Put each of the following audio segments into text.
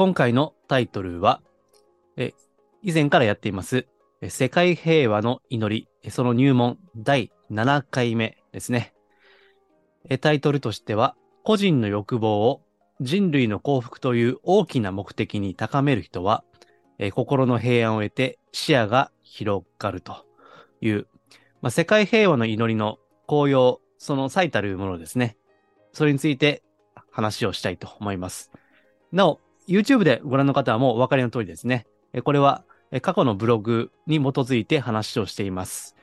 今回のタイトルは、え以前からやっています、世界平和の祈り、その入門第7回目ですね。タイトルとしては、個人の欲望を人類の幸福という大きな目的に高める人は、え心の平安を得て視野が広がるという、まあ、世界平和の祈りの効用、その最たるものですね。それについて話をしたいと思います。なお、YouTube でご覧の方はもうお分かりの通りですね。これは過去のブログに基づいて話をしています。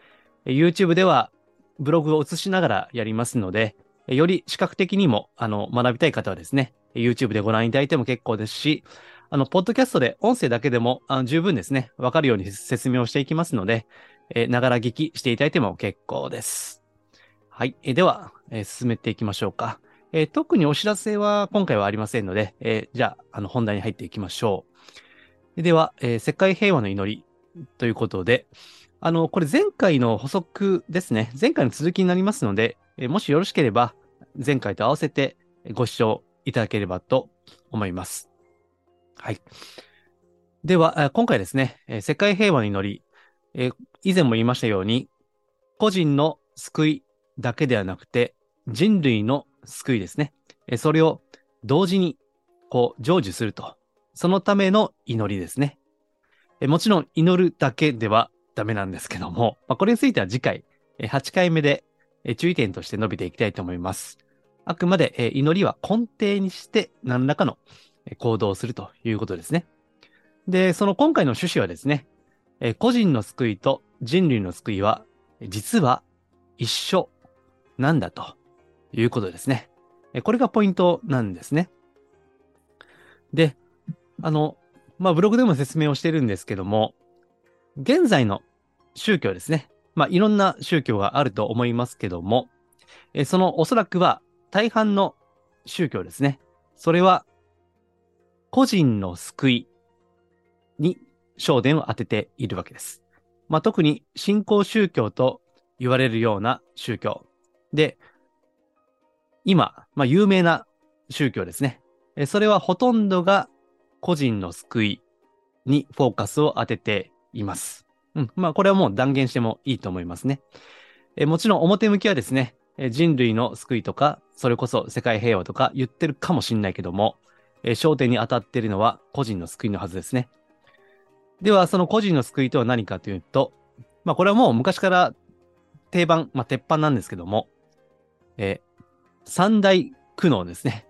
YouTube ではブログを映しながらやりますので、より視覚的にもあの学びたい方はですね、YouTube でご覧いただいても結構ですし、あの、ポッドキャストで音声だけでもあの十分ですね、わかるように説明をしていきますので、ながら聞きしていただいても結構です。はい。では、え進めていきましょうか。えー特にお知らせは今回はありませんので、えーじゃあ、あの、本題に入っていきましょう。では、えー世界平和の祈りということで、あの、これ前回の補足ですね。前回の続きになりますので、えもしよろしければ、前回と合わせてご視聴いただければと思います。はい。では、今回ですね、え世界平和の祈り、え以前も言いましたように、個人の救いだけではなくて、人類の救いですね。それを同時に、こう、成就すると。そのための祈りですね。もちろん、祈るだけではダメなんですけども、まあ、これについては次回、8回目で、注意点として述べていきたいと思います。あくまで、祈りは根底にして何らかの行動をするということですね。で、その今回の趣旨はですね、個人の救いと人類の救いは、実は一緒なんだということですね。これがポイントなんですね。で、あの、まあ、ブログでも説明をしてるんですけども、現在の宗教ですね。まあ、いろんな宗教があると思いますけども、えそのおそらくは大半の宗教ですね。それは、個人の救いに焦点を当てているわけです。まあ、特に新興宗教と言われるような宗教。で、今、まあ、有名な宗教ですね。それはほとんどが個人の救いにフォーカスを当てています。うん。まあ、これはもう断言してもいいと思いますね。えもちろん表向きはですね、人類の救いとか、それこそ世界平和とか言ってるかもしれないけども、え焦点に当たっているのは個人の救いのはずですね。では、その個人の救いとは何かというと、まあ、これはもう昔から定番、まあ、鉄板なんですけども、えー三大苦悩ですね。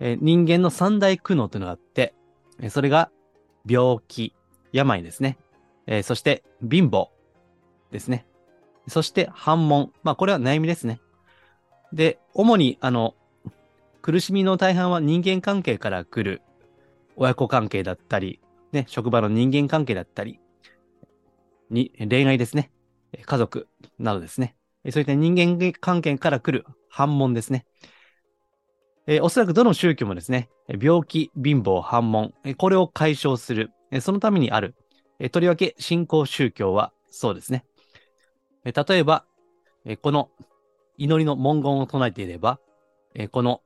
えー人間の三大苦悩というのがあって、えそれが病気、病ですね。えーそして貧乏ですね。そして反問。まあこれは悩みですね。で、主にあの、苦しみの大半は人間関係から来る親子関係だったり、ね、職場の人間関係だったり、に、恋愛ですね。家族などですね。そういった人間関係から来る反問ですね。えーおそらくどの宗教もですね、病気、貧乏、反問、これを解消する、そのためにある、えとりわけ信仰宗教はそうですね。例えば、えこの祈りの文言を唱えていれば、えこの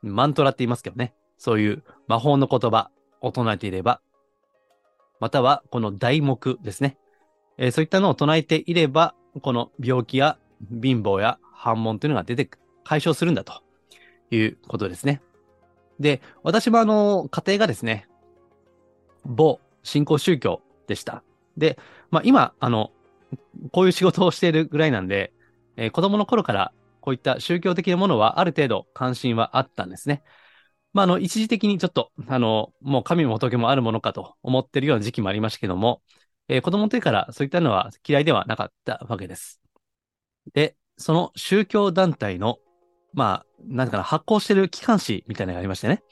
マントラって言いますけどね、そういう魔法の言葉を唱えていれば、またはこの題目ですね。えそういったのを唱えていれば、この病気や貧乏や反問というのが出てく、解消するんだということですね。で、私もあの、家庭がですね、某新興宗教でした。で、まあ今、あの、こういう仕事をしているぐらいなんで、えー子供の頃からこういった宗教的なものはある程度関心はあったんですね。まあ、あの、一時的にちょっと、あの、もう神も仏もあるものかと思ってるような時期もありましたけども、えー子供の時からそういったのは嫌いではなかったわけです。で、その宗教団体の、まあ、なんかな、発行してる機関誌みたいなのがありましてね。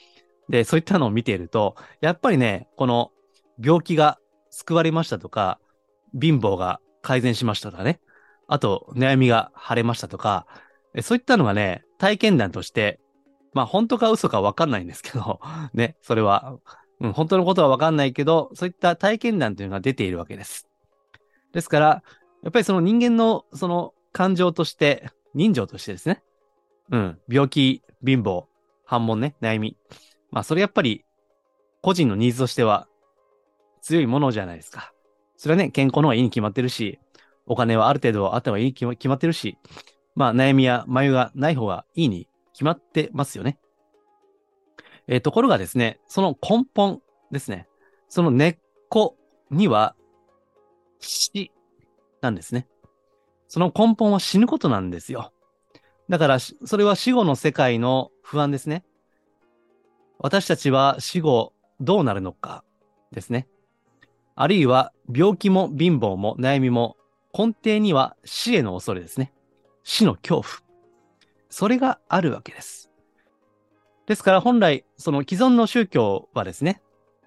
で、そういったのを見ていると、やっぱりね、この病気が救われましたとか、貧乏が改善しましたとかね、あと悩みが晴れましたとか、そういったのがね、体験談として、まあ本当か嘘かわかんないんですけど、ね、それは、うん、本当のことはわかんないけど、そういった体験談というのが出ているわけです。ですから、やっぱりその人間のその感情として、人情としてですね、うん、病気、貧乏、反問ね、悩み。まあそれやっぱり個人のニーズとしては強いものじゃないですか。それはね、健康の方がいいに決まってるし、お金はある程度あった方がいいに決まってるし、まあ悩みや眉がない方がいいに決まってますよね。えー、ところがですね、その根本ですね。その根っこには死なんですね。その根本は死ぬことなんですよ。だから、それは死後の世界の不安ですね。私たちは死後どうなるのかですね。あるいは病気も貧乏も悩みも根底には死への恐れですね。死の恐怖。それがあるわけです。ですから本来、その既存の宗教はですね、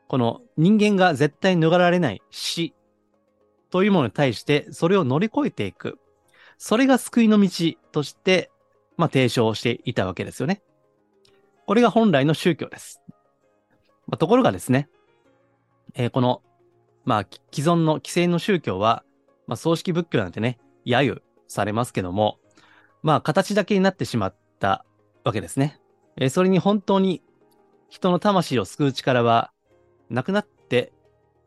この人間が絶対逃れられない死というものに対して、それを乗り越えていく。それが救いの道として、まあ、提唱していたわけですよね。これが本来の宗教です。まあ、ところがですね、えー、この、まあ、既存の既成の宗教は、まあ、葬式仏教なんてね、揶揄されますけども、まあ、形だけになってしまったわけですね。えー、それに本当に人の魂を救う力はなくなって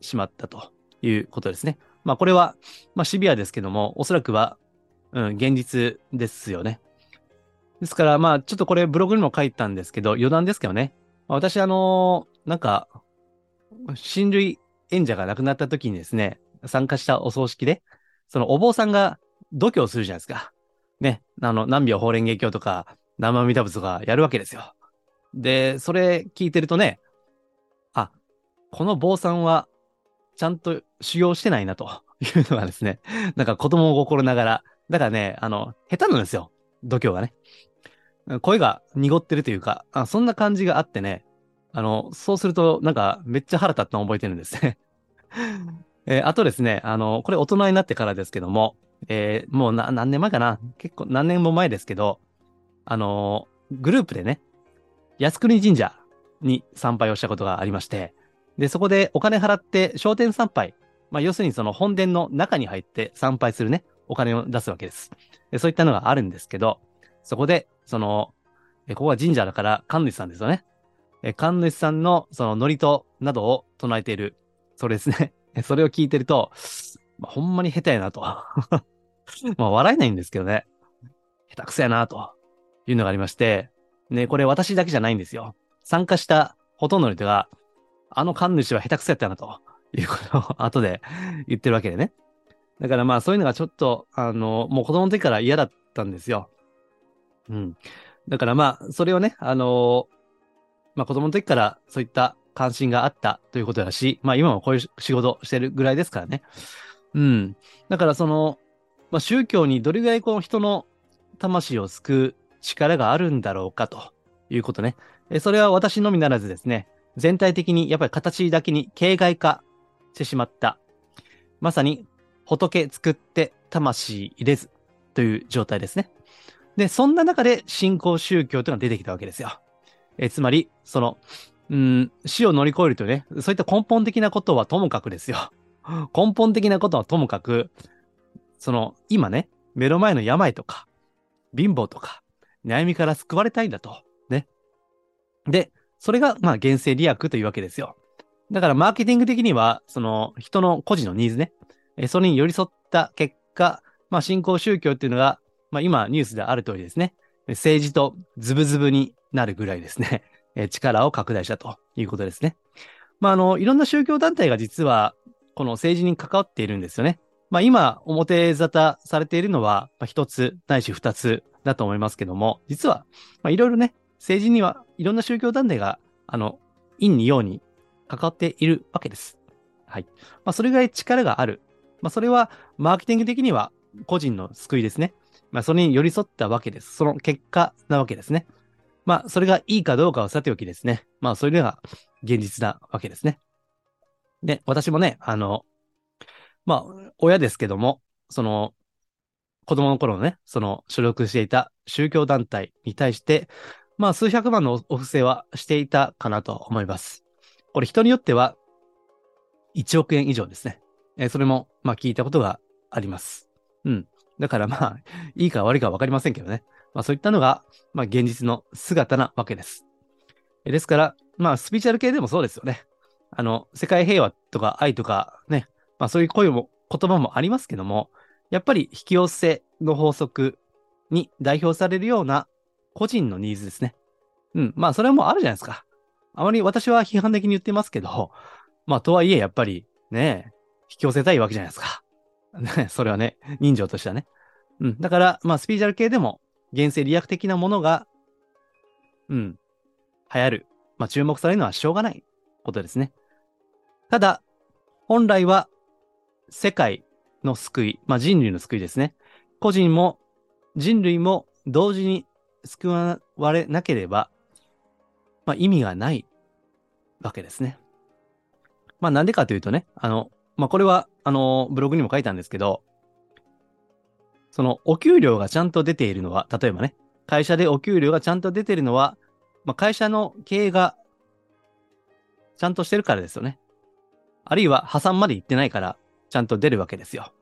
しまったということですね。まあ、これは、まあ、シビアですけども、おそらくは、うん、現実ですよね。ですから、まあ、ちょっとこれブログにも書いたんですけど、余談ですけどね。私、あのー、なんか、親類演者が亡くなった時にですね、参加したお葬式で、そのお坊さんが度胸するじゃないですか。ね、あの、何秒法蓮華経とか、生阿弥陀仏とかやるわけですよ。で、それ聞いてるとね、あ、この坊さんはちゃんと修行してないなというのがですね、なんか子供を心ながら、だからね、あの、下手なんですよ。度胸がね。声が濁ってるというか、あそんな感じがあってね、あの、そうすると、なんか、めっちゃ腹立ったのを覚えてるんですね。えー、あとですね、あの、これ大人になってからですけども、えー、もう何年前かな結構何年も前ですけど、あのー、グループでね、靖国神社に参拝をしたことがありまして、で、そこでお金払って商店参拝、まあ、要するにその本殿の中に入って参拝するね、お金を出すわけです。でそういったのがあるんですけど、そこで、その、えここは神社だから神主さんですよね。え神主さんのその祝詞などを唱えている、それですね。それを聞いてると、まあ、ほんまに下手やなと。まあ笑えないんですけどね。下手くそやなというのがありまして、ね、これ私だけじゃないんですよ。参加したほとんどの人が、あの神主は下手くそやったなということを後で言ってるわけでね。だからまあそういうのがちょっと、あの、もう子供の時から嫌だったんですよ。うん。だからまあ、それをね、あのまあ子供の時からそういった関心があったということだし、まあ今もこういう仕事してるぐらいですからね。うん。だからその、まあ宗教にどれぐらいこの人の魂を救う力があるんだろうかということね。えそれは私のみならずですね、全体的にやっぱり形だけに形骸化してしまった。まさに仏作って魂入れずという状態ですね。で、そんな中で信仰宗教というのが出てきたわけですよ。えつまり、その、うん、死を乗り越えるというね、そういった根本的なことはともかくですよ。根本的なことはともかく、その、今ね、目の前の病とか、貧乏とか、悩みから救われたいんだと。ね。で、それが、まあ、原生利益というわけですよ。だから、マーケティング的には、その、人の個人のニーズね、えそれに寄り添った結果、まあ、信仰宗教っていうのが、まあ、今、ニュースである通りですね、政治とズブズブになるぐらいですね、力を拡大したということですね。まあ、あの、いろんな宗教団体が実は、この政治に関わっているんですよね。まあ、今、表沙汰されているのは、一つないし二つだと思いますけども、実は、まあ、いろいろね、政治にはいろんな宗教団体が、あの、陰に陽に関わっているわけです。はい。まあ、それぐらい力がある。まあ、それは、マーケティング的には個人の救いですね。まあ、それに寄り添ったわけです。その結果なわけですね。まあ、それがいいかどうかはさておきですね。まあ、それが現実なわけですね。で、私もね、あの、まあ、親ですけども、その、子供の頃のね、その、所属していた宗教団体に対して、まあ、数百万のお布施はしていたかなと思います。これ人によっては、1億円以上ですね。えー、それも、まあ、聞いたことがあります。うん。だからまあ、いいか悪いかわかりませんけどね。まあそういったのが、まあ現実の姿なわけです。ですから、まあスピーチャル系でもそうですよね。あの、世界平和とか愛とかね、まあそういう声も、言葉もありますけども、やっぱり引き寄せの法則に代表されるような個人のニーズですね。うん。まあそれはもうあるじゃないですか。あまり私は批判的に言ってますけど、まあとはいえやっぱりね、引き寄せたいわけじゃないですか。それはね、人情としてはね。うん。だから、まあスピーチャル系でも現世利益的なものが、うん、流行る。まあ、注目されるのはしょうがないことですね。ただ、本来は世界の救い、まあ、人類の救いですね。個人も人類も同時に救われなければ、まあ、意味がないわけですね。まあ、なんでかというとね、あの、まあ、これは、あの、ブログにも書いたんですけど、そのお給料がちゃんと出ているのは、例えばね、会社でお給料がちゃんと出ているのは、まあ、会社の経営がちゃんとしてるからですよね。あるいは破産まで行ってないからちゃんと出るわけですよ。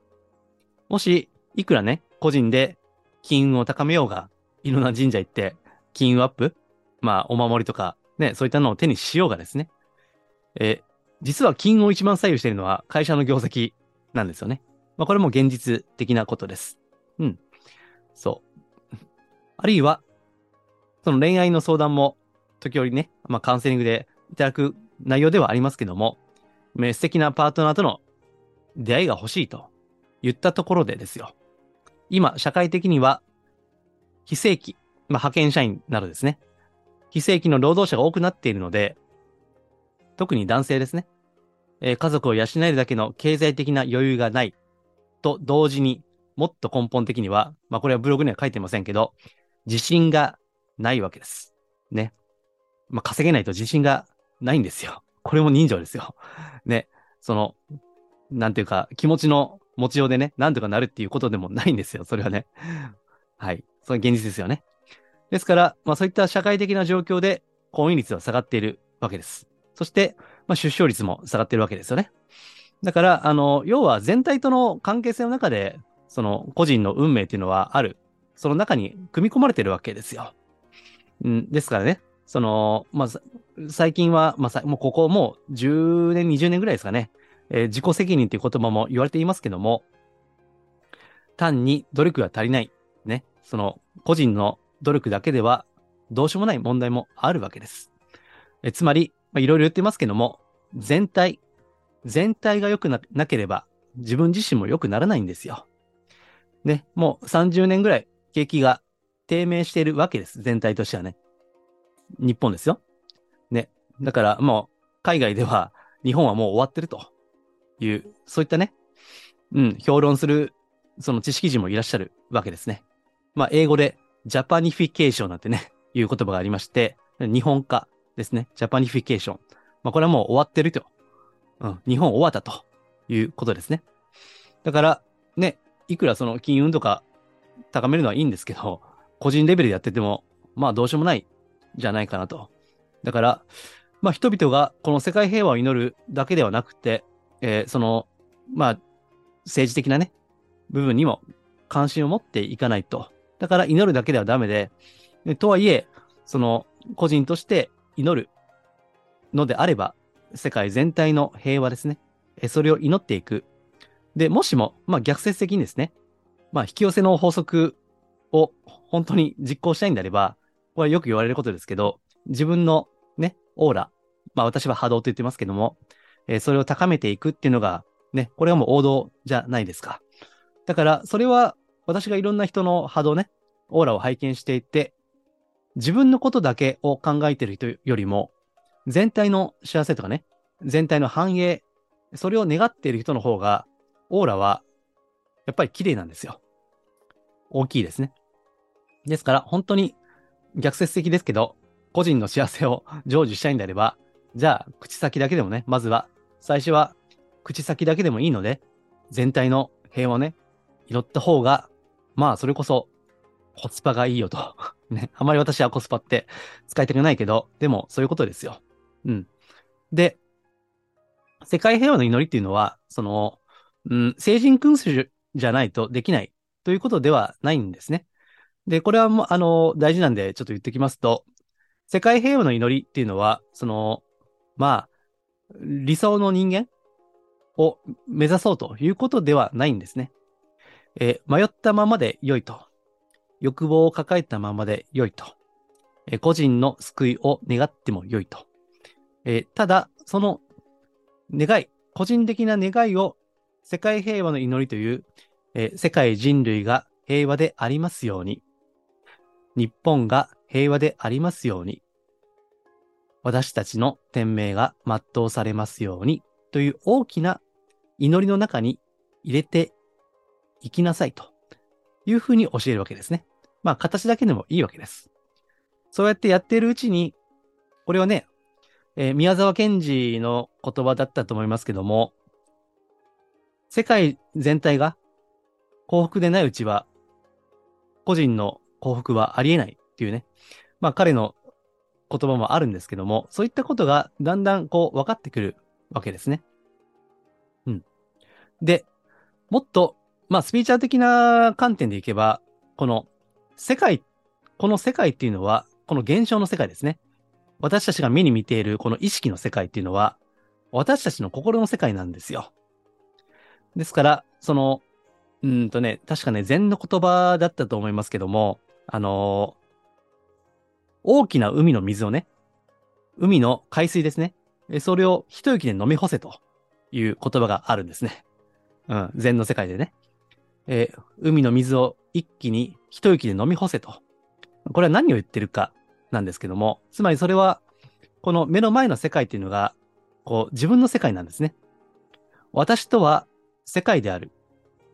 もし、いくらね、個人で金運を高めようが、いろんな神社行って金運アップまあ、お守りとか、ね、そういったのを手にしようがですね。え実は金を一番左右しているのは会社の業績なんですよね。まあ、これも現実的なことです。うん。そう。あるいは、その恋愛の相談も、時折ね、まあカウンセリングでいただく内容ではありますけども、素敵なパートナーとの出会いが欲しいと言ったところでですよ。今、社会的には、非正規、まあ派遣社員などですね。非正規の労働者が多くなっているので、特に男性ですね。えー、家族を養えるだけの経済的な余裕がないと同時に、もっと根本的には、まあこれはブログには書いてませんけど、自信がないわけです。ね。まあ稼げないと自信がないんですよ。これも人情ですよ。ね。その、なんていうか、気持ちの持ちようでね、なんとかなるっていうことでもないんですよ。それはね。はい。それ現実ですよね。ですから、まあそういった社会的な状況で婚姻率は下がっているわけです。そして、まあ出生率も下がってるわけですよね。だから、あの、要は全体との関係性の中で、その個人の運命っていうのはある。その中に組み込まれてるわけですよ。うん、ですからね、その、まあ、最近は、まあ、もうここもう10年、20年ぐらいですかね、えー、自己責任っていう言葉も言われていますけども、単に努力が足りない。ね。その、個人の努力だけではどうしようもない問題もあるわけです。えつまり、まあ、いろいろ言ってますけども、全体、全体が良くなければ自分自身も良くならないんですよ。ね、もう30年ぐらい景気が低迷しているわけです。全体としてはね。日本ですよ。ね。だからもう海外では日本はもう終わってるという、そういったね、うん、評論するその知識人もいらっしゃるわけですね。まあ英語で Japanification なんてね、いう言葉がありまして、日本化ですね。 Japanification。まあこれはもう終わってると。うん、日本終わったということですね。だから、ね、いくらその金運とか高めるのはいいんですけど、個人レベルでやってても、まあどうしようもないじゃないかなと。だから、まあ人々がこの世界平和を祈るだけではなくて、えー、その、まあ政治的なね、部分にも関心を持っていかないと。だから祈るだけではダメで、とはいえ、その個人として祈るのであれば、世界全体の平和ですね。それを祈っていくで、もしも、まあ逆説的にですね、まあ引き寄せの法則を本当に実行したいんであれば、これはよく言われることですけど、自分のね、オーラ、まあ私は波動と言ってますけども、えー、それを高めていくっていうのが、ね、これはもう王道じゃないですか。だから、それは私がいろんな人の波動ね、オーラを拝見していて、自分のことだけを考えている人よりも、全体の幸せとかね、全体の繁栄、それを願っている人の方が、オーラは、やっぱり綺麗なんですよ。大きいですね。ですから、本当に、逆説的ですけど、個人の幸せを成就したいんであれば、じゃあ、口先だけでもね、まずは、最初は口先だけでもいいので、全体の平和をね、祈った方が、まあ、それこそ、コスパがいいよと。ね。あまり私はコスパって使いたくないけど、でも、そういうことですよ。うん。で、世界平和の祈りっていうのは、その、うん、聖人君主じゃないとできないということではないんですね。で、これはもう、あの、大事なんで、ちょっと言ってきますと、世界平和の祈りっていうのは、その、まあ、理想の人間を目指そうということではないんですね。え、迷ったままで良いと。欲望を抱えたままで良いと。え、個人の救いを願っても良いと。え、ただ、その願い、個人的な願いを世界平和の祈りという、え世界人類が平和でありますように。日本が平和でありますように。私たちの天命が全うされますようにという大きな祈りの中に入れていきなさいというふうに教えるわけですね。まあ形だけでもいいわけです。そうやってやっているうちに、これはね、えー、宮沢賢治の言葉だったと思いますけども、世界全体が幸福でないうちは、個人の幸福はありえないっていうね。まあ彼の言葉もあるんですけども、そういったことがだんだんこう分かってくるわけですね。うん。で、もっと、まあスピーチャー的な観点でいけば、この世界、この世界っていうのは、この現象の世界ですね。私たちが目に見ているこの意識の世界っていうのは、私たちの心の世界なんですよ。ですから、その、うんとね、確かね、禅の言葉だったと思いますけども、あの大きな海の水をね、海の海水ですね。それを一息で飲み干せという言葉があるんですね。うん、禅の世界でね。えー、海の水を一気に一息で飲み干せと。これは何を言ってるかなんですけども、つまりそれは、この目の前の世界っていうのが、こう、自分の世界なんですね。私とは世界である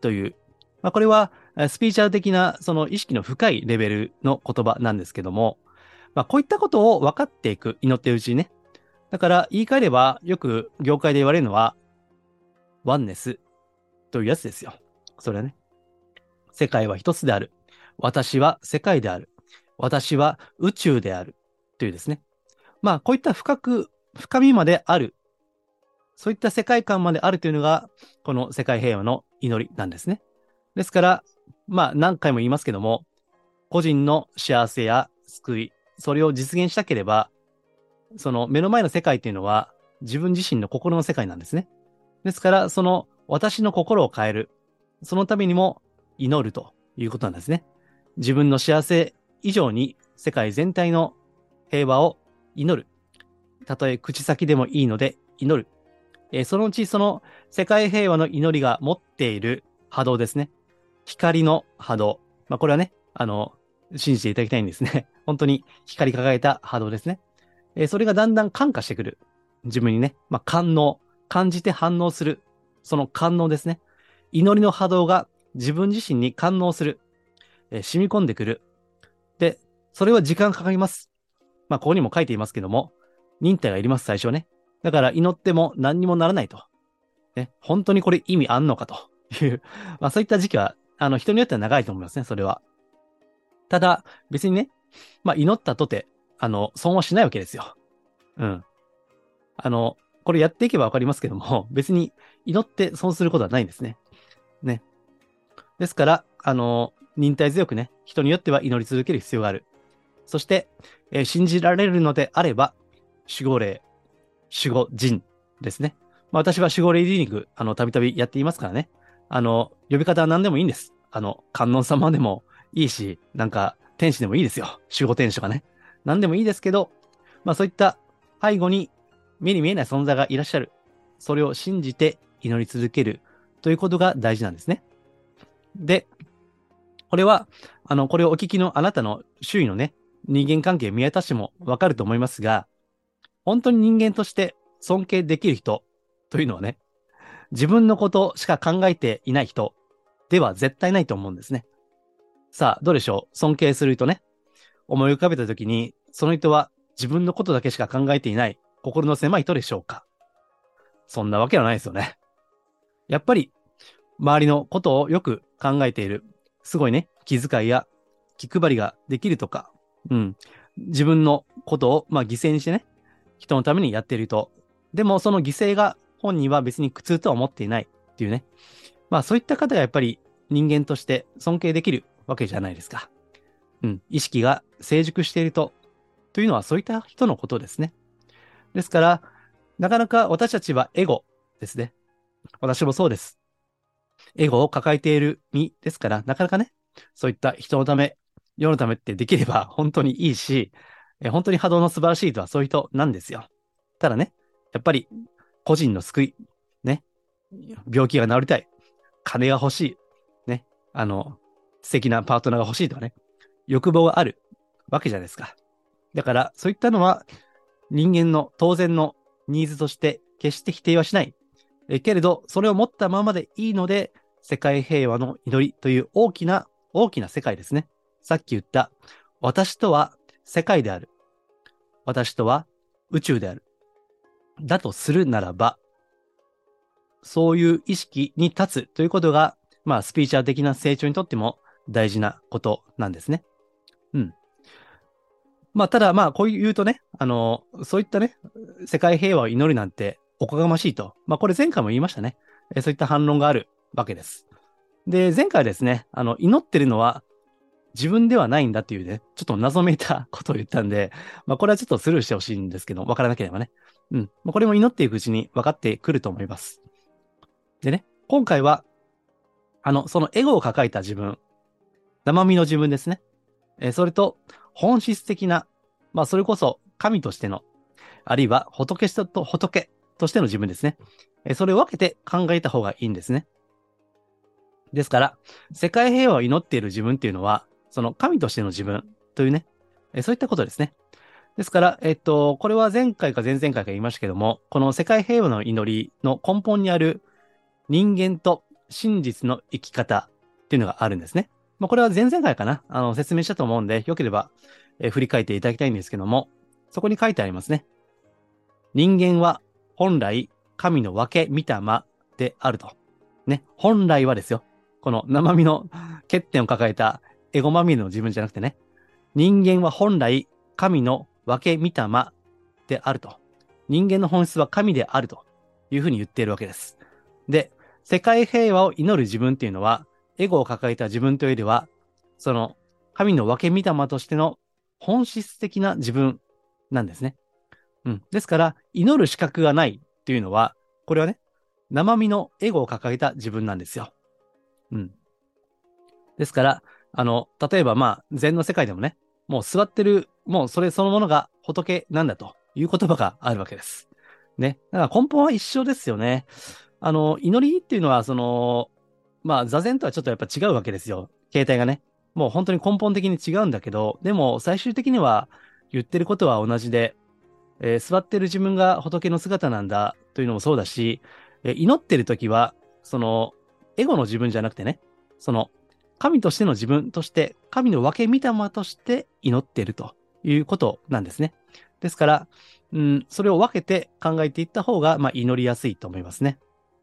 という、まあ、これはスピーチャル的なその意識の深いレベルの言葉なんですけども、まあ、こういったことを分かっていく、祈っているうちにね。だから言い換えれば、よく業界で言われるのは、ワンネスというやつですよ。それはね。世界は一つである。私は世界である。私は宇宙である。というですね。まあ、こういった深く、深みまである。そういった世界観まであるというのが、この世界平和の祈りなんですね。ですから、まあ、何回も言いますけども、個人の幸せや救い、それを実現したければ、その目の前の世界っていうのは自分自身の心の世界なんですね。ですから、その私の心を変える。そのためにも祈るということなんですね。自分の幸せ以上に世界全体の平和を祈る。たとえ口先でもいいので祈る。えー、そのうちその世界平和の祈りが持っている波動ですね。光の波動。まあ、これはね、あの、信じていただきたいんですね。本当に光り輝いた波動ですね。えー、それがだんだん感化してくる。自分にね、まあ、感能、感じて反応する。その感能ですね。祈りの波動が自分自身に感応する。えー、染み込んでくる。で、それは時間かかります。まあ、ここにも書いていますけども、忍耐がいります、最初ね。だから祈っても何にもならないと。ね、本当にこれ意味あんのかという、まあそういった時期は、あの人によっては長いと思いますね、それは。ただ、別にね、まあ祈ったとて、あの、損はしないわけですよ。うん。あの、これやっていけばわかりますけども、別に祈って損することはないんですね。ね。ですから、あの、忍耐強くね、人によっては祈り続ける必要がある。そして、えー、信じられるのであれば、守護霊、守護人ですね。まあ、私は守護霊リーディング、あの、たびたびやっていますからね。あの、呼び方は何でもいいんです。あの、観音様でもいいし、なんか、天使でもいいですよ。守護天使とかね。何でもいいですけど、まあそういった背後に目に見えない存在がいらっしゃる。それを信じて祈り続けるということが大事なんですね。で、これは、あの、これをお聞きのあなたの周囲のね、人間関係見渡してもわかると思いますが、本当に人間として尊敬できる人というのはね、自分のことしか考えていない人では絶対ないと思うんですね。さあ、どうでしょう？尊敬する人ね。思い浮かべたときに、その人は自分のことだけしか考えていない心の狭い人でしょうか？そんなわけはないですよね。やっぱり、周りのことをよく考えている。すごいね、気遣いや気配りができるとか、うん。自分のことを、まあ、犠牲にしてね、人のためにやっていると。でも、その犠牲が本人は別に苦痛とは思っていないっていうね。まあ、そういった方がやっぱり人間として尊敬できるわけじゃないですか。うん。意識が成熟していると。というのはそういった人のことですね。ですから、なかなか私たちはエゴですね。私もそうです。エゴを抱えている身ですから、なかなかね、そういった人のため、世のためってできれば本当にいいし、本当に波動の素晴らしい人はそういう人なんですよ。ただね、やっぱり個人の救い、ね、病気が治りたい、金が欲しい、ね、あの、素敵なパートナーが欲しいとかね、欲望があるわけじゃないですか。だから、そういったのは人間の当然のニーズとして決して否定はしない。えけれど、それを持ったままでいいので、世界平和の祈りという大きな、大きな世界ですね。さっき言った、私とは世界である。私とは宇宙である。だとするならば、そういう意識に立つということが、まあ、スピーチャー的な成長にとっても大事なことなんですね。うん。まあ、ただ、まあ、こう言うとね、あの、そういったね、世界平和を祈るなんておこがましいと。まあ、これ前回も言いましたね。そういった反論があるわけです。で、前回ですね、あの、祈ってるのは自分ではないんだっていうね、ちょっと謎めいたことを言ったんで、まあ、これはちょっとスルーしてほしいんですけど、わからなければね。うん。まあ、これも祈っていくうちに分かってくると思います。でね、今回は、あの、そのエゴを抱えた自分、生身の自分ですね。え、それと、本質的な、まあ、それこそ神としての、あるいは仏と仏としての自分ですね。えそれを分けて考えた方がいいんですね。ですから、世界平和を祈っている自分っていうのは、その神としての自分というね、えそういったことですね。ですから、えっと、これは前回か前々回か言いましたけども、この世界平和の祈りの根本にある人間と真実の生き方っていうのがあるんですね。まあ、これは前々回かな、あの、説明したと思うんで、よければ、え、振り返っていただきたいんですけども、そこに書いてありますね。人間は本来神の分け御霊であると。ね、本来はですよ。この生身の欠点を抱えたエゴまみれの自分じゃなくてね、人間は本来神の分け御霊であると。人間の本質は神であるというふうに言っているわけです。で、世界平和を祈る自分っていうのは、エゴを抱えた自分というよりは、その神の分け御霊としての本質的な自分なんですね。うん。ですから、祈る資格がないっていうのは、これはね、生身のエゴを抱えた自分なんですよ。うん。ですから、あの、例えばまあ、禅の世界でもね、もう座ってる、もうそれそのものが仏なんだという言葉があるわけです。ね。だから根本は一緒ですよね。あの、祈りっていうのは、その、まあ、座禅とはちょっとやっぱ違うわけですよ。形態がね。もう本当に根本的に違うんだけど、でも最終的には言ってることは同じで、えー、座ってる自分が仏の姿なんだというのもそうだし、えー、祈ってる時は、その、エゴの自分じゃなくてね、その、神としての自分として、神の分け御霊として祈っているということなんですね。ですから、うん、それを分けて考えていった方が、まあ、祈りやすいと思いますね。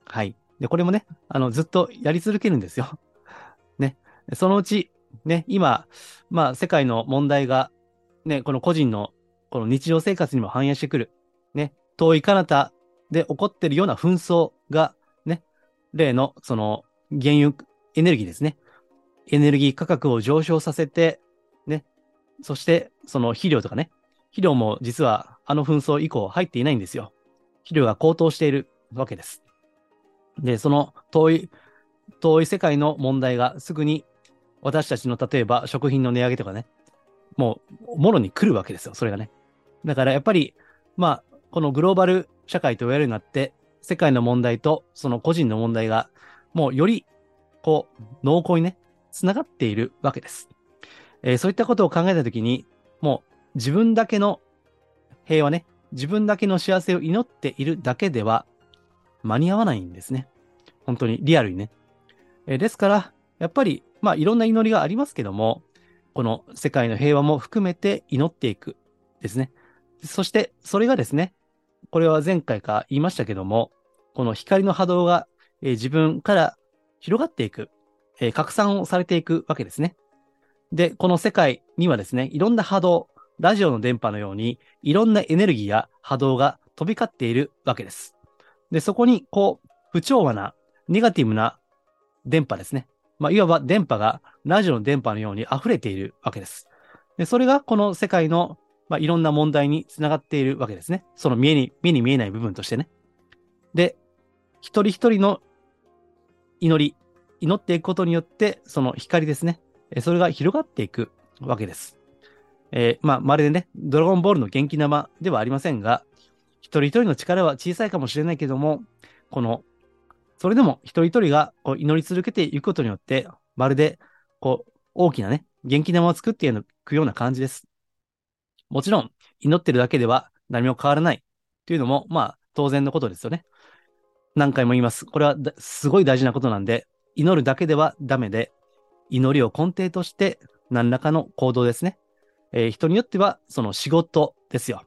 はい。で、これもね、あの、ずっとやり続けるんですよ。ね。そのうち、ね、今、まあ、世界の問題が、ね、この個人の、この日常生活にも反映してくる。ね、遠い彼方で起こっているような紛争が、例の、その、原油、エネルギーですね。エネルギー価格を上昇させて、ね、そして、その肥料とかね、肥料も実はあの紛争以降入っていないんですよ。肥料が高騰しているわけです。で、その遠い、遠い世界の問題がすぐに私たちの例えば食品の値上げとかね、もう、もろに来るわけですよ、それがね。だからやっぱり、まあ、このグローバル社会と言われるようになって、世界の問題とその個人の問題が、もうより、こう、濃厚にね、つながっているわけです。えー、そういったことを考えたときに、もう自分だけの平和ね、自分だけの幸せを祈っているだけでは間に合わないんですね。本当にリアルにね。えー、ですから、やっぱり、まあいろんな祈りがありますけども、この世界の平和も含めて祈っていくですね。そして、それがですね、これは前回か言いましたけども、この光の波動が、えー自分から広がっていく、えー拡散をされていくわけですね。で、この世界にはですね、いろんな波動、ラジオの電波のように、いろんなエネルギーや波動が飛び交っているわけです。で、そこに、こう、不調和な、ネガティブな電波ですね。まあ、いわば電波がラジオの電波のように溢れているわけです。で、それがこの世界の、まあ、いろんな問題につながっているわけですね。その見えに、目に見えない部分としてね。で、一人一人の祈り、祈っていくことによって、その光ですね。えそれが広がっていくわけです。えーまあ、まるでね、ドラゴンボールの元気玉ではありませんが、一人一人の力は小さいかもしれないけども、この、それでも一人一人がこう祈り続けていくことによって、まるで、こう、大きなね、元気玉を作っていくような感じです。もちろん、祈ってるだけでは何も変わらないというのも、まあ、当然のことですよね。何回も言います。これはすごい大事なことなんで、祈るだけではダメで、祈りを根底として何らかの行動ですね。えー人によっては、その仕事ですよ。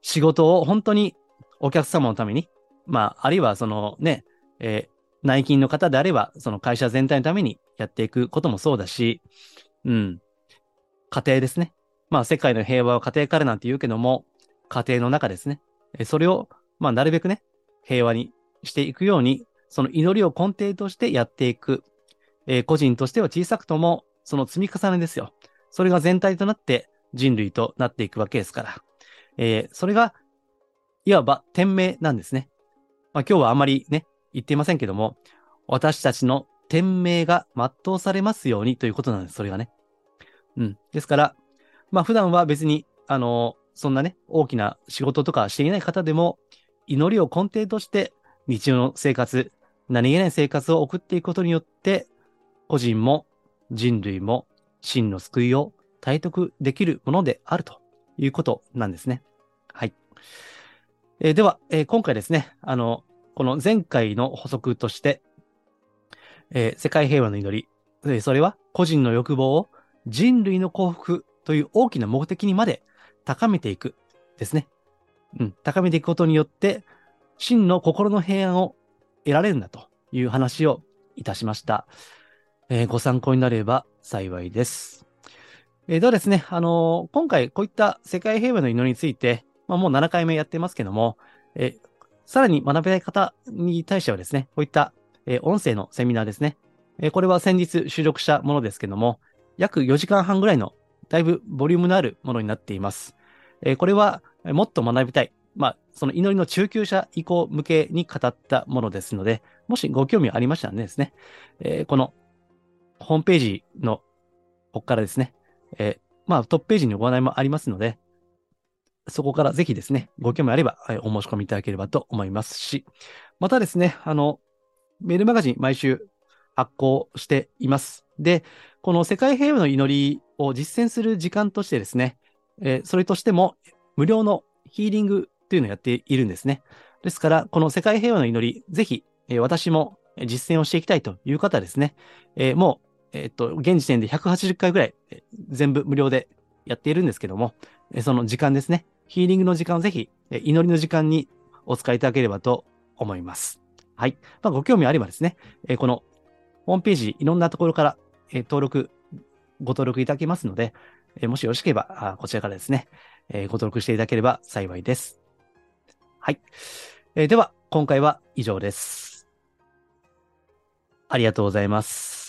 仕事を本当にお客様のために、まあ、あるいはそのね、えー内勤の方であれば、その会社全体のためにやっていくこともそうだし、うん。家庭ですね。まあ、世界の平和は家庭からなんて言うけども、家庭の中ですね。それを、まあ、なるべくね、平和にしていくように、その祈りを根底としてやっていく。えー個人としては小さくとも、その積み重ねですよ。それが全体となって人類となっていくわけですから。えーそれが、いわば天命なんですね。まあ今日はあまりね、言っていませんけども、私たちの天命が全うされますようにということなんです、それがね。うん。ですから、まあ普段は別に、あのそんなね、大きな仕事とかしていない方でも、祈りを根底として日常の生活、何気ない生活を送っていくことによって、個人も人類も真の救いを体得できるものであるということなんですね。はい。えーでは、えー今回ですね、あの、この前回の補足として、えー世界平和の祈り、えーそれは個人の欲望を人類の幸福という大きな目的にまで高めていくですね。うん、高めていくことによって、真の心の平安を得られるんだという話をいたしました。えーご参考になれば幸いです。えーではですね、あのー今回こういった世界平和の祈りについて、まあ、もう7回目やってますけども、えさらに学びたい方に対してはですね、こういった、え音声のセミナーですね。えこれは先日収録したものですけども、約4時間半ぐらいのだいぶボリュームのあるものになっています。えこれはもっと学びたい。まあ、その祈りの中級者以降向けに語ったものですので、もしご興味ありましたらですね、えーこのホームページのここからですね、えーまあトップページにご案内もありますので、そこからぜひですね、ご興味あれば、はいお申し込みいただければと思いますし、またですね、あの、メールマガジン毎週発行しています。で、この世界平和の祈りを実践する時間としてですね、えーそれとしても無料のヒーリングというのをやっているんですね。ですから、この世界平和の祈り、ぜひ、えー私も実践をしていきたいという方はですね、えーもう、えーっと、現時点で180回ぐらい、え全部無料でやっているんですけども、えその時間ですね、ヒーリングの時間をぜひ、え祈りの時間にお使いいただければと思います。はい。まあ、ご興味あればですね、えこのホームページ、いろんなところから、え登録、ご登録いただけますので、えもしよろしければ、こちらからですね、えご登録していただければ幸いです。はい。えーでは、今回は以上です。ありがとうございます。